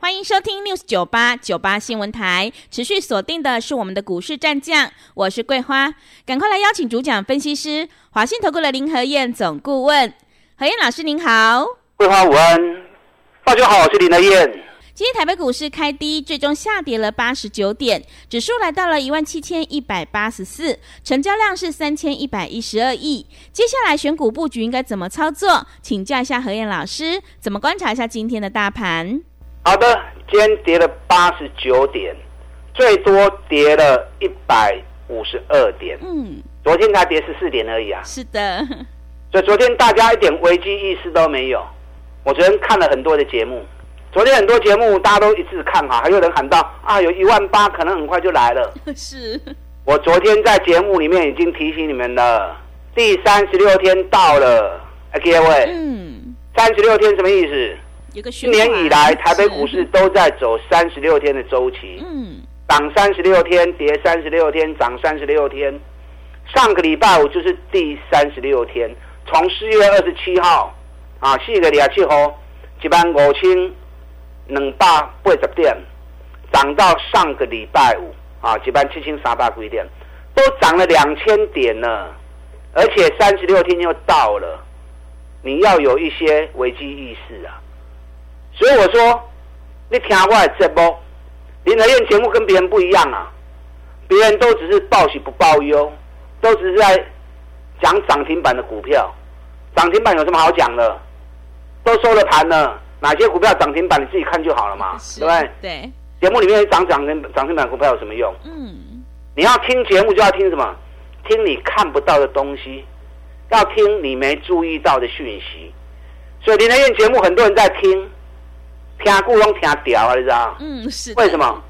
欢迎收听 News 九八九八新闻台，持续锁定的是我们的股市战将，我是桂花，赶快来邀请主讲分析师华信投顾的林和燕总顾问，何燕老师您好，桂花午安，大家好，我是林和燕。今天台北股市开低，最终下跌了八十九点，指数来到了一万七千一百八十四，成交量是三千一百一十二亿。接下来选股布局应该怎么操作？请教一下何燕老师，怎么观察一下今天的大盘？好的，今天跌了八十九点，最多跌了一百五十二点。嗯，昨天才跌十四点而已啊。是的，所以昨天大家一点危机意识都没有。我昨天看了很多的节目，昨天很多节目大家都一致看好，还有人喊到啊，有一万八可能很快就来了。是，我昨天在节目里面已经提醒你们了，第三十六天到了，各位，嗯，三十六天什么意思？一年以来，台北股市都在走三十六天的周期，嗯，涨三十六天，跌三十六天，涨三十六天。上个礼拜五就是第三十六天，从四月二十七号啊，四个礼拜七号，一万五千两百八十点，涨到上个礼拜五啊，一万七千三百几点，都涨了两千点呢。而且三十六天又到了，你要有一些危机意识啊。所以我说，你听我的节目，林和燕节目跟别人不一样啊，别人都只是报喜不报忧，都只是在讲涨停板的股票，涨停板有什么好讲的？都收了盘了，哪些股票涨停板你自己看就好了嘛，对不对？对。节目里面涨涨停涨停板股票有什么用？嗯。你要听节目就要听什么？听你看不到的东西，要听你没注意到的讯息。所以林德燕节目很多人在听。听故拢听屌啊，你知道嗯，是。为什么？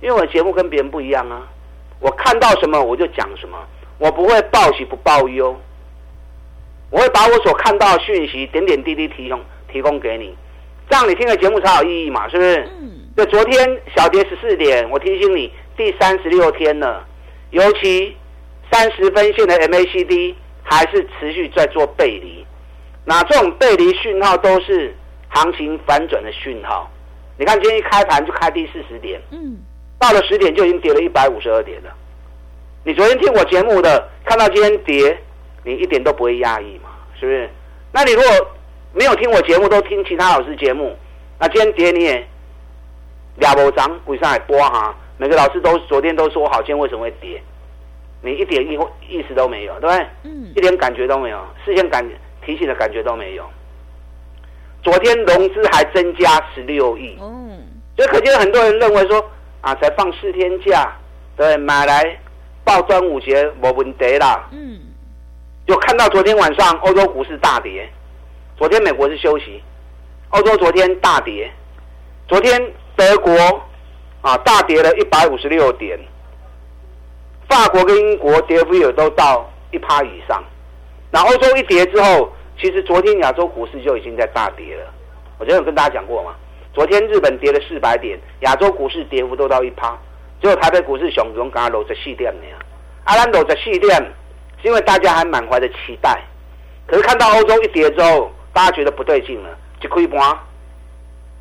因为我的节目跟别人不一样啊！我看到什么我就讲什么，我不会报喜不报忧，我会把我所看到的讯息点点滴滴提供提供给你，这样你听的节目才有意义嘛，是不是？嗯。就，昨天小跌十四点，我提醒你，第三十六天了，尤其三十分线的 MACD 还是持续在做背离，那这种背离讯号都是。行情反转的讯号，你看今天一开盘就开低四十点，嗯，到了十点就已经跌了一百五十二点了。你昨天听我节目的，看到今天跌，你一点都不会压抑嘛？是不是？那你如果没有听我节目，都听其他老师节目，那今天跌你也俩波涨，为啥还波哈？每个老师都昨天都说好，今天为什么会跌？你一点意意思都没有，对不对？嗯，一点感觉都没有，事先感提醒的感觉都没有。昨天融资还增加十六亿，嗯，所以可见很多人认为说啊，才放四天假，对，买来报端午节没问题啦，嗯，有看到昨天晚上欧洲股市大跌，昨天美国是休息，欧洲昨天大跌，昨天德国啊大跌了一百五十六点，法国跟英国跌幅也都到一趴以上，那欧洲一跌之后。其实昨天亚洲股市就已经在大跌了，我昨天有跟大家讲过嘛。昨天日本跌了四百点，亚洲股市跌幅都到一趴，只有台北股市熊熊刚搂着细点呢。阿兰搂着细点，是因为大家还满怀着期待。可是看到欧洲一跌之后，大家觉得不对劲了，就亏盘，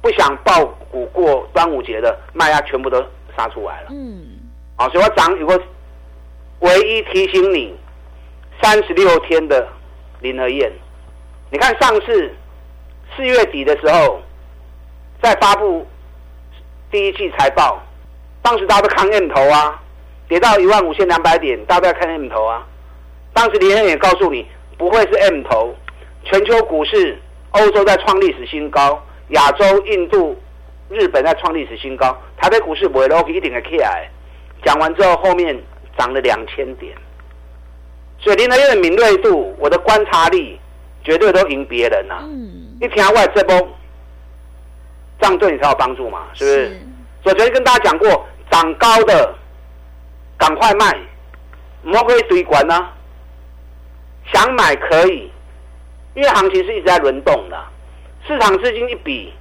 不想爆股过端午节的卖压全部都杀出来了。嗯，好，所以我涨有个唯一提醒你，三十六天的林和燕。你看上次四月底的时候，在发布第一季财报，当时大家都看 M 头啊，跌到一万五千两百点，大家都要看 M 头啊。当时林恩也告诉你，不会是 M 头，全球股市，欧洲在创历史新高，亚洲、印度、日本在创历史新高，台北股市不会 low 一定的 K I。讲完之后，后面涨了两千点，所以林恩的敏锐度，我的观察力。绝对都赢别人呐！一听外这波，这样对你才有帮助嘛？是不是？所以昨天跟大家讲过，涨高的赶快卖，我们可以堆管啊，想买可以，因为行情是一直在轮动的，市场资金一比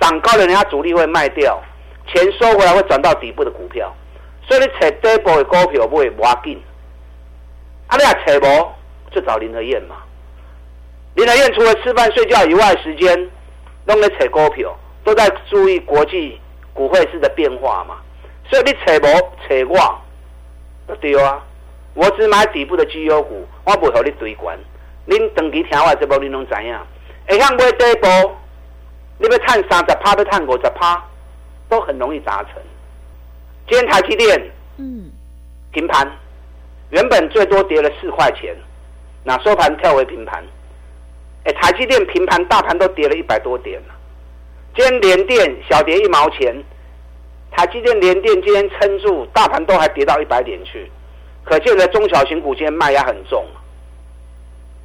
涨高的，人家主力会卖掉，钱收回来会转到底部的股票，所以你找底部的股票不会挖紧，啊，你还找无就找林和燕嘛。林和燕除了吃饭睡觉以外，时间都在扯股票，都在注意国际股汇市的变化嘛。所以你扯无扯我，对啊。我只买底部的绩优股，我不和你对关。恁长期听我这波，恁拢知影。会向买底部，你要探三十趴，要探五十趴，都很容易达成。今天台积电，嗯，平盘，原本最多跌了四块钱，那收盘跳回平盘。哎，台积电平盘，大盘都跌了一百多点。今天连电小跌一毛钱，台积电连电今天撑住，大盘都还跌到一百点去。可见的中小型股今天卖压很重。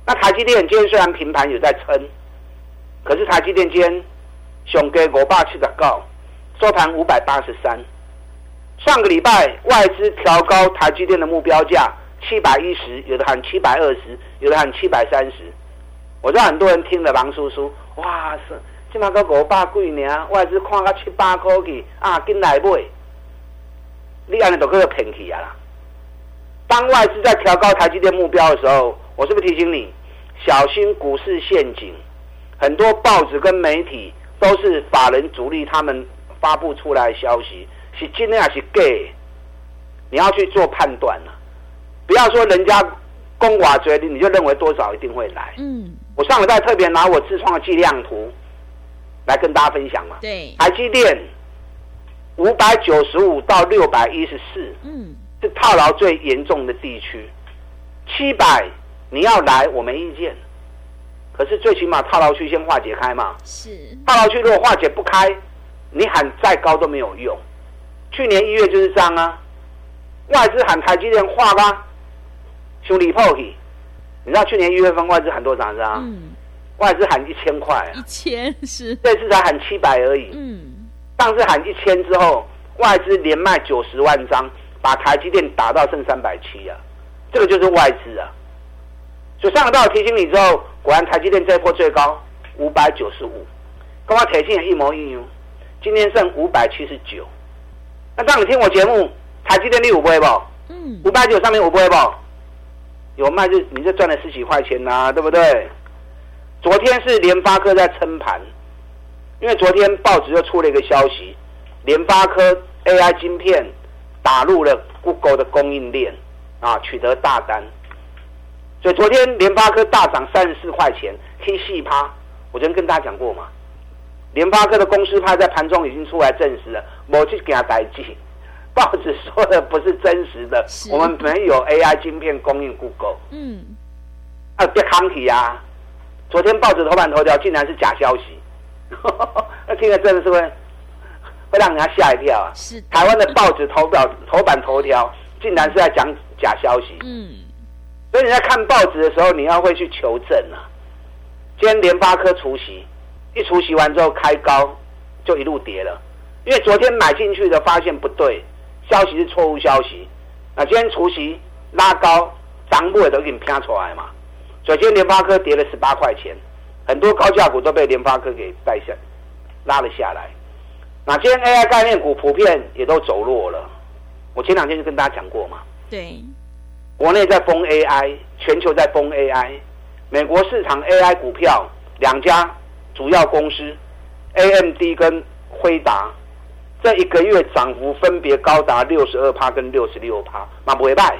那台积电今天虽然平盘有在撑，可是台积电今天熊给五百七十九，收盘五百八十三。上个礼拜外资调高台积电的目标价七百一十，有的喊七百二十，有的喊七百三十。我知道很多人听了王叔叔，哇塞，起码个五百贵呢，外资看个七八块去啊，进来买，你安尼都个骗去啊啦！当外资在调高台积电目标的时候，我是不是提醒你小心股市陷阱？很多报纸跟媒体都是法人主力他们发布出来的消息，是真的还是假？你要去做判断了。不要说人家公瓦嘴里，你就认为多少一定会来。嗯，我上礼拜特别拿我自创的计量图来跟大家分享嘛。对，台积电五百九十五到六百一十四。嗯。是套牢最严重的地区，七百你要来我没意见，可是最起码套牢区先化解开嘛。是套牢区如果化解不开，你喊再高都没有用。去年一月就是这样啊，外资喊台积电化吧，兄弟破起。你知道去年一月份外资喊多少是啊？嗯，外资喊一千块，一千是，这次才喊七百而已。嗯，上次喊一千之后，外资连卖九十万张。把台积电打到剩三百七啊，这个就是外资啊。所以上个道提醒你之后，果然台积电这一波最高五百九十五，跟我铁信也一模一样。今天剩五百七十九。那当你听我节目，台积电你有不会不？嗯。五百九上面五不会不？有卖就你就赚了十几块钱呐，对不对？昨天是联发科在撑盘，因为昨天报纸又出了一个消息，联发科 AI 晶片。打入了 Google 的供应链，啊，取得大单，所以昨天联发科大涨三十四块钱，K 细趴，我昨天跟大家讲过嘛，联发科的公司派在盘中已经出来证实了，我去给他代记，报纸说的不是真实的，我们没有 AI 晶片供应 Google，嗯，啊，别康体啊，昨天报纸头版头条竟然是假消息，那听了真的是会。会让人家吓一跳啊！是台湾的报纸头表头版头条，竟然是在讲假消息。嗯，所以你在看报纸的时候，你要会去求证啊。今天联发科除息，一除息完之后开高，就一路跌了。因为昨天买进去的发现不对，消息是错误消息。那今天除夕拉高，涨不也都给你拼出来嘛？所以今天联发科跌了十八块钱，很多高价股都被联发科给带下，拉了下来。那今天 AI 概念股普遍也都走弱了。我前两天就跟大家讲过嘛。对。国内在封 AI，全球在封 AI。美国市场 AI 股票两家主要公司，AMD 跟辉达，这一个月涨幅分别高达六十二趴跟六十六趴，马不为败。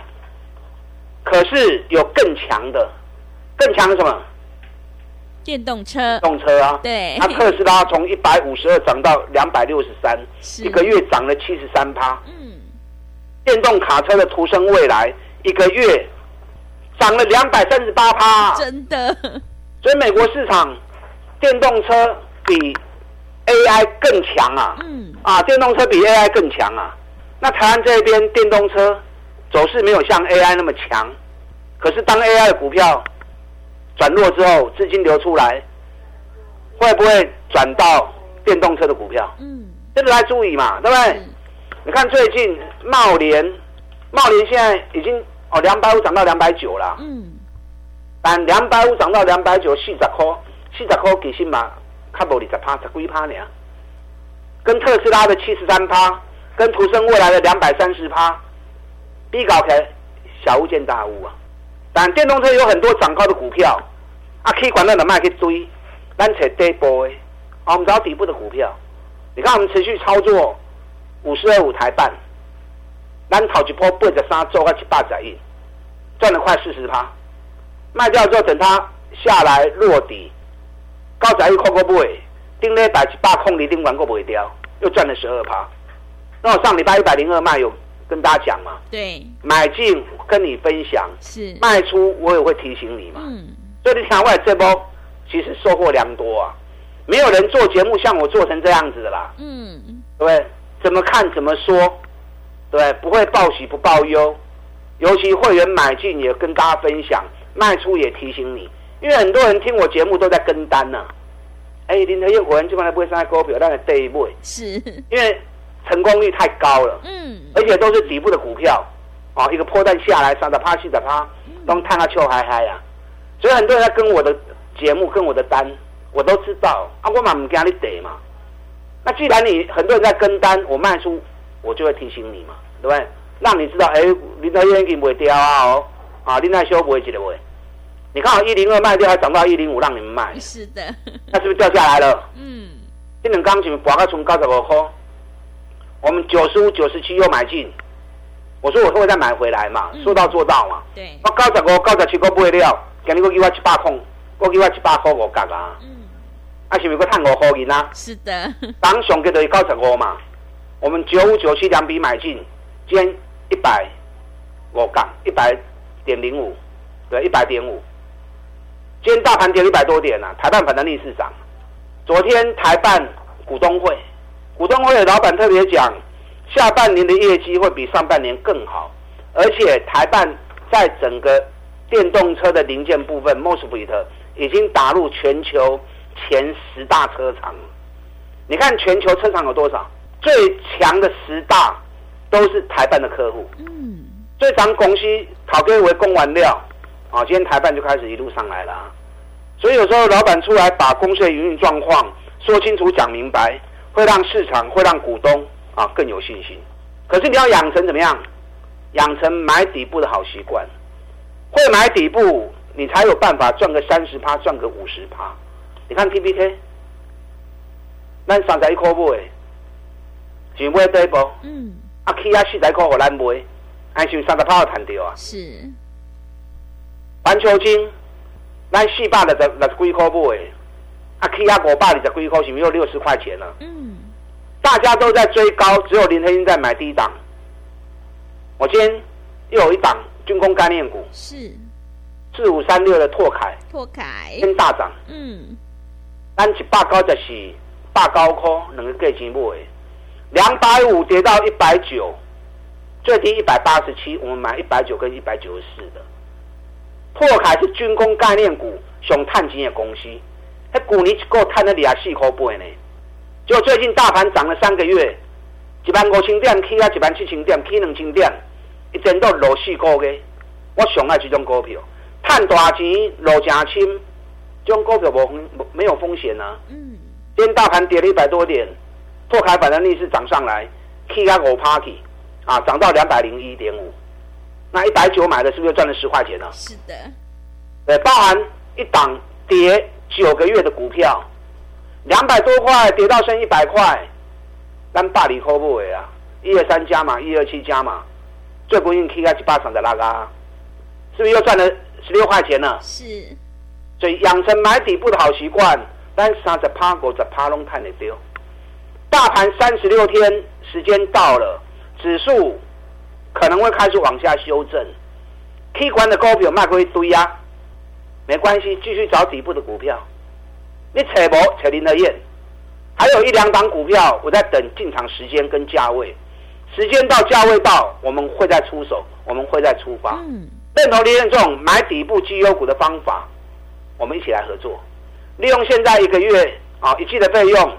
可是有更强的，更强的什么？电动车，动车啊，对，那特斯拉从一百五十二涨到两百六十三，一个月涨了七十三趴。嗯，电动卡车的途生未来一个月涨了两百三十八趴，真的。所以美国市场电动车比 AI 更强啊，嗯，啊，电动车比 AI 更强啊。那台湾这边电动车走势没有像 AI 那么强，可是当 AI 的股票。转弱之后，资金流出来，会不会转到电动车的股票？嗯，这个来注意嘛，对不对？你看最近茂联，茂联现在已经哦，两百五涨到两百九了。嗯，但两百五涨到两百九，四十块，四十块其实嘛，较无二十趴，十几趴呢。跟特斯拉的七十三趴，跟途胜未来的两百三十趴，比搞起小巫见大巫啊。但电动车有很多涨高的股票，啊，可以管到的卖去追，咱找底部的，啊，我们找底部的股票。你看我们持续操作五十二五台半，咱头一波八十三做到一百十亿，赚了快四十趴。卖掉之后，等它下来落底，高十亿扣个买，顶礼拜一百空里顶完个卖掉，又赚了十二趴。那我上礼拜一百零二卖有跟大家讲嘛，对，买进跟你分享，是，卖出我也会提醒你嘛。嗯，所以你看，我这波其实收获良多啊，没有人做节目像我做成这样子的啦，嗯，对不对？怎么看怎么说，对？不会报喜不报忧，尤其会员买进也跟大家分享，卖出也提醒你，因为很多人听我节目都在跟单呢、哎，林德燕果然基本上不会上股票，但是对不会，是，因为成功率太高了。嗯，而且都是底部的股票，哦，一个破蛋下来，三的趴、四的趴，都探到秋嗨嗨呀。所以很多人在跟我的节目、跟我的单，我都知道啊，我嘛唔惊你得嘛。那既然你很多人在跟单，我卖出，我就会提醒你嘛，对不对？让你知道，哎，林德燕已经不会掉啊哦，啊，林奈修不会记得不会？你看好一零二卖掉，还涨到一零五，让你们卖，是的，那是不是掉下来了？嗯，这两钢琴拔个从九十五块，我们九十五、九十七又买进，我说我会再买回来嘛，嗯。说到做到嘛。对，我九十五、九十七个不会了，今日我给我一百空，我给我一百块五角啊，嗯，啊是不是我赚五块银啊？是的，当上个就是九十五嘛，我们九五、九七两笔买进，今天一百五杠，一百点零五，对，一百点五。今天大盘跌一百多点啊，台办反弹逆市涨。昨天台办股东会，股东会的老板特别讲，下半年的业绩会比上半年更好，而且台办在整个电动车的零件部分 m o s f e t 已经打入全球前十大车厂。你看全球车厂有多少？最强的十大都是台办的客户。嗯，最长公司考给为供完料，啊，今天台办就开始一路上来了、啊。所以有时候老板出来把公司的营运状况说清楚、讲明白，会让市场、会让股东啊更有信心。可是你要养成怎么样？养成买底部的好习惯，会买底部，你才有办法赚个三十趴，赚个五十趴。你看 PPK，咱三十一块买，是买底部，嗯，啊起啊四十块互咱买，安是三十趴有赚到啊。是，环球金，咱四百六十六十几块买，啊起啊五百二十几块，是不是又六十块钱了？嗯，大家都在追高，只有林黑英在买低档。我今天又有一档军工概念股，是，四五三六的拓凯，拓凯，先大涨，嗯，咱一百九十四，百九块两个价钱买，两百五跌到一百九，最低一百八十七，我们买一百九跟一百九十四的。拓凯是军工概念股，上探钱的公司，迄去年一个探了二十四块半呢，就最近大盘涨了三个月，一万五千点起啊一万七千点，起两千点，一整到落四个月。我上爱这种股票，探大钱落真轻，这种股票无风没有风险啊。嗯，今天大盘跌了一百多点，拓凯反弹逆势涨上来，起啊五 party 啊，涨到两百零一点五。那一百九买的是不是又赚了十块钱呢？是的，对，包含一档跌九个月的股票，两百多块跌到剩一百块，咱大理扣不尾啊，一二三加嘛，一二七加嘛，最不应 K 啊一八场的那个，是不是又赚了十六块钱呢？是，所以养成买底部的好习惯，但三十趴、股十趴拢看得丢。大盘三十六天时间到了，指数可能会开始往下修正。K 管的股票卖过一堆啊，没关系，继续找底部的股票。你扯博扯林德燕，还有一两档股票，我在等进场时间跟价位。时间到，价位到，我们会再出手，我们会再出发。嗯，认同林彦这种买底部绩优股的方法，我们一起来合作，利用现在一个月啊一季的费用，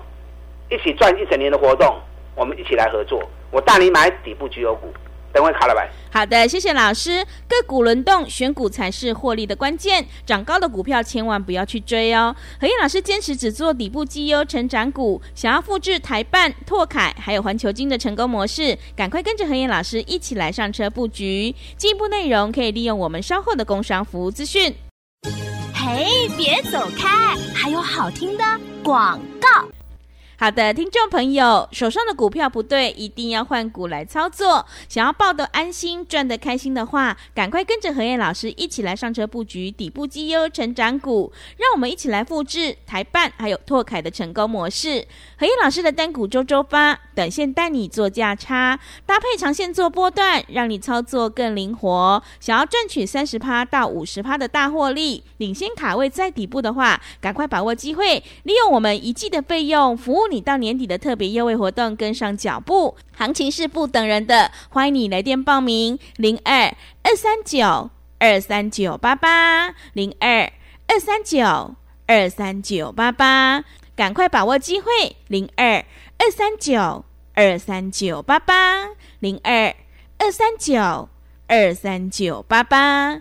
一起赚一整年的活动，我们一起来合作。我带你买底部绩优股，等会卡了呗。好的，谢谢老师。个股轮动，选股才是获利的关键。涨高的股票千万不要去追哦。何燕老师坚持只做底部绩优成长股，想要复制台办、拓凯还有环球金的成功模式，赶快跟着何燕老师一起来上车布局。进一步内容可以利用我们稍后的工商服务资讯。嘿，别走开，还有好听的广告。好的，听众朋友，手上的股票不对，一定要换股来操作。想要抱得安心、赚得开心的话，赶快跟着何燕老师一起来上车布局底部绩优成长股，让我们一起来复制台办还有拓凯的成功模式。何燕老师的单股周周发，短线带你做价差，搭配长线做波段，让你操作更灵活。想要赚取三十趴到五十趴的大获利，领先卡位在底部的话，赶快把握机会，利用我们一季的费用服务。你到年底的特别优惠活动跟上脚步，行情是不等人的，欢迎你来电报名。零二二三九二三九八八零二二三九二三九八八，赶快把握机会。零二二三九二三九八八零二二三九二三九八八。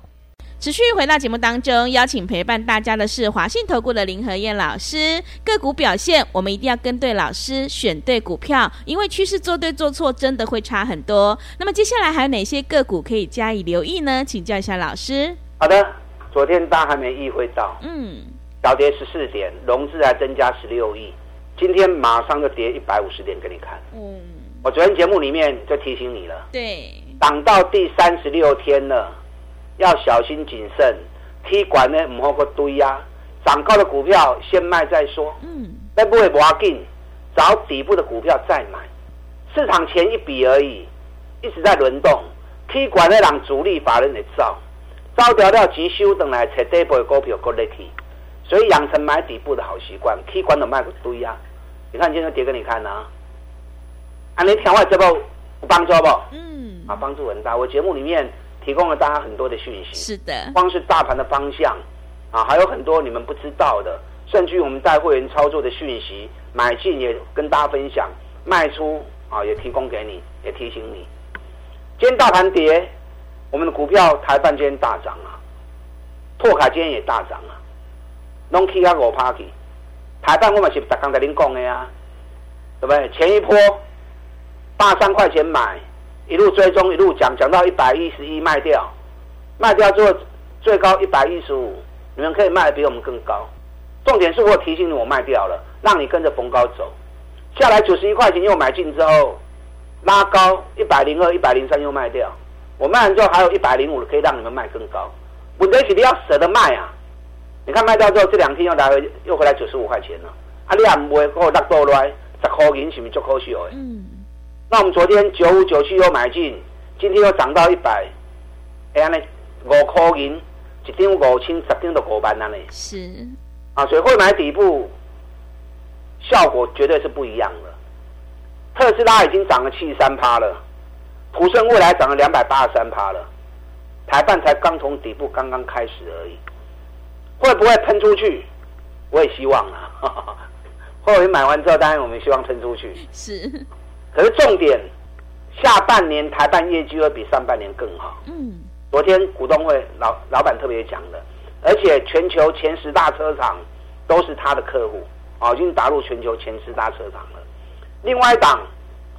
持续回到节目当中，邀请陪伴大家的是华信投顾的林和燕老师。个股表现，我们一定要跟对老师，选对股票，因为趋势做对做错真的会差很多。那么接下来还有哪些个股可以加以留意呢？请教一下老师。好的，昨天大家还没意会到，嗯，小跌十四点，融资还增加十六亿，今天马上就跌一百五十点给你看。嗯，我昨天节目里面就提醒你了，对，涨到第三十六天了。要小心谨慎，踢管呢唔好个堆呀，涨高的股票先卖再说。嗯，那不会不要紧，找底部的股票再买。市场前一笔而已，一直在轮动。踢管的让主力法人来造，造掉掉急修等来找底部的股票过来踢。所以养成买底部的好习惯，踢管的卖个堆呀。你看今天跌给你看啊，啊你听我这部有帮助不？嗯，啊帮助很大。我节目里面。提供了大家很多的讯息，是的，光是大盘的方向啊，还有很多你们不知道的，甚至于我们带会员操作的讯息，买进也跟大家分享，卖出啊也提供给你，也提醒你。今天大盘跌，我们的股票台半今天大涨啊，拓卡今天也大涨啊，拢起啊五趴去，台半我们是刚才您讲的呀，对不对？前一波八三块钱买。一路追踪，一路讲，讲到一百一十一卖掉，卖掉之后最高一百一十五，你们可以卖的比我们更高。重点是我提醒你，我卖掉了，让你跟着逢高走。下来九十一块钱又买进之后，拉高一百零二、一百零三又卖掉。我卖完之后还有一百零五可以让你们卖更高。问题是你要舍得卖啊！你看卖掉之后这两天又来回又回来九十五块钱了，啊，你也唔会给我落多来十块钱，是咪足可惜的？嗯。那我们昨天九五九七又买进，今天又涨到一百，哎呀呢，五块银，一张五千，十张都五万了呢。是，啊，所以会买底部，效果绝对是不一样的。特斯拉已经涨了七十三趴了，普生未来涨了两百八十三趴了，台半才刚从底部刚刚开始而已，会不会喷出去？我也希望啊，或者买完之后，当然我们希望喷出去。是。可是重点，下半年台办业绩会比上半年更好。嗯，昨天股东会老老板特别讲的，而且全球前十大车厂都是他的客户，啊，已经打入全球前十大车厂了。另外一档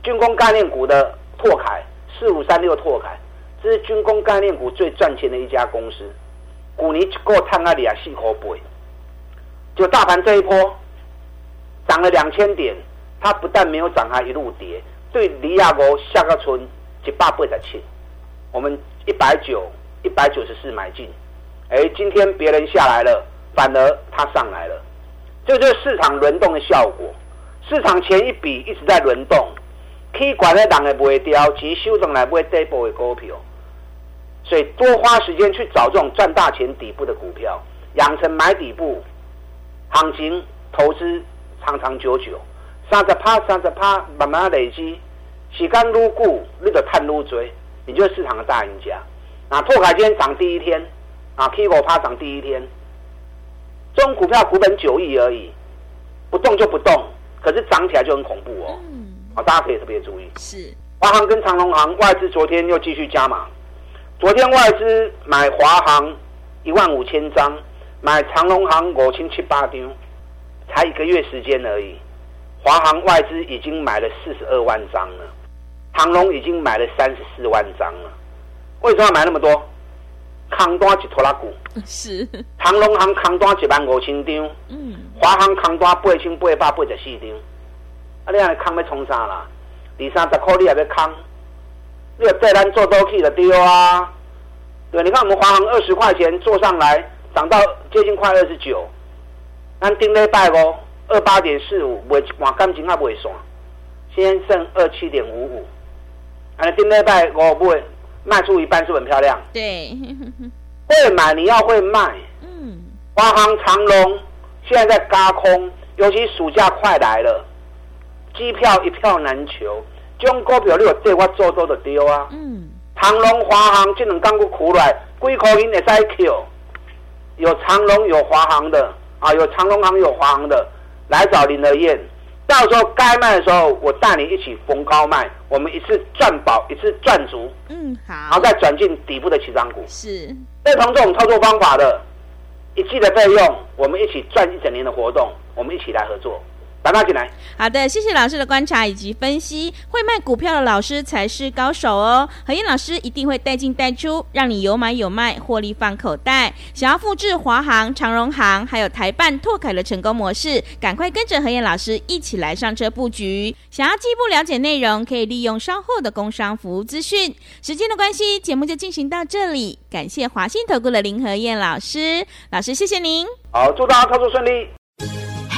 军工概念股的拓凯四五三六拓凯，这是军工概念股最赚钱的一家公司。股尼够探那里啊，细口背，就大盘这一波涨了两千点。它不但没有涨，还一路跌。对离亚国下个村一百八十七，我们一百九、一百九十四买进。哎，今天别人下来了，反而它上来了，这就是市场轮动的效果。市场前一笔一直在轮动，可管的人也不会掉，其实修正来不会跌波的股票。所以多花时间去找这种赚大钱底部的股票，养成买底部行情投资长长久久。三十趴，三十趴，慢慢累积，时间撸固，你就探撸追，你就是市场的大赢家。啊，拓凯今天涨第一天，啊，K 五趴涨第一天，这种股票股本九亿而已，不动就不动，可是涨起来就很恐怖哦。嗯，啊，大家可以特别注意。是，华航跟长隆航外资昨天又继续加码，昨天外资买华航一万五千张，买长隆航五千七八张，才一个月时间而已，华航外资已经买了四十二万张了，长隆已经买了三十四万张了。为什么要买那么多？扛单一拖拉股 是长隆行扛单一万五千张，嗯，华航扛单八千八百八十四张，啊，你安尼扛要冲啥啦？二三十块你也要扛，你要对咱做多去就丢啊！对，你看我们华航二十块钱做上来，涨到接近快二十九，咱顶礼拜哦，二八点四五，卖换感情也袂算，先剩二七点五五，安尼顶礼拜我买。卖出一半是很漂亮，对，会买你要会卖。嗯，华航、长龙现在在嘎空，尤其暑假快来了，机票一票难求，这种股票你有对我做多的丢啊。嗯，长龙、华航这两刚股苦来，几块银也在 Q，有长龙有华航的。啊，有长龙航有华航的，来找林德燕。到时候该卖的时候，我带你一起逢高卖，我们一次赚饱，一次赚足。嗯，好。然后再转进底部的起涨股。是。认同这种操作方法的，一季的费用，我们一起赚一整年的活动，我们一起来合作。打他进来。好的，谢谢老师的观察以及分析。会卖股票的老师才是高手哦。何燕老师一定会带进带出，让你有买有卖，获利放口袋。想要复制华航、长荣航还有台办拓凯的成功模式，赶快跟着何燕老师一起来上车布局。想要进一步了解内容，可以利用稍后的工商服务资讯。时间的关系，节目就进行到这里。感谢华信投顾的林何燕老师，老师谢谢您。好，祝大家操作顺利。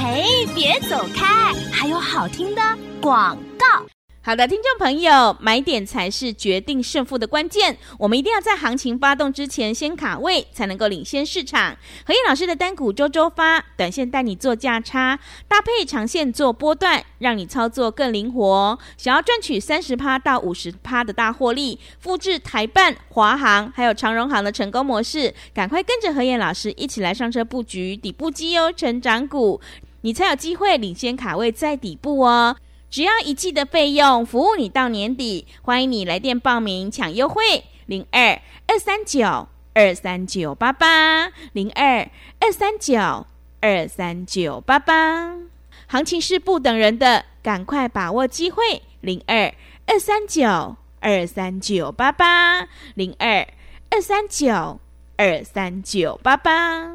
哎，别走开！还有好听的广告。好的，听众朋友，买点才是决定胜负的关键。我们一定要在行情发动之前先卡位，才能够领先市场。何燕老师的单股周周发，短线带你做价差，搭配长线做波段，让你操作更灵活。想要赚取三十趴到五十趴的大获利，复制台办、华航还有长荣航的成功模式，赶快跟着何燕老师一起来上车布局底部绩优成长股。你才有机会领先卡位在底部哦！只要一季的费用，服务你到年底。欢迎你来电报名抢优惠，零二二三九二三九八八，零二二三九二三九八八。行情是不等人的，赶快把握机会，零二二三九二三九八八，零二二三九二三九八八。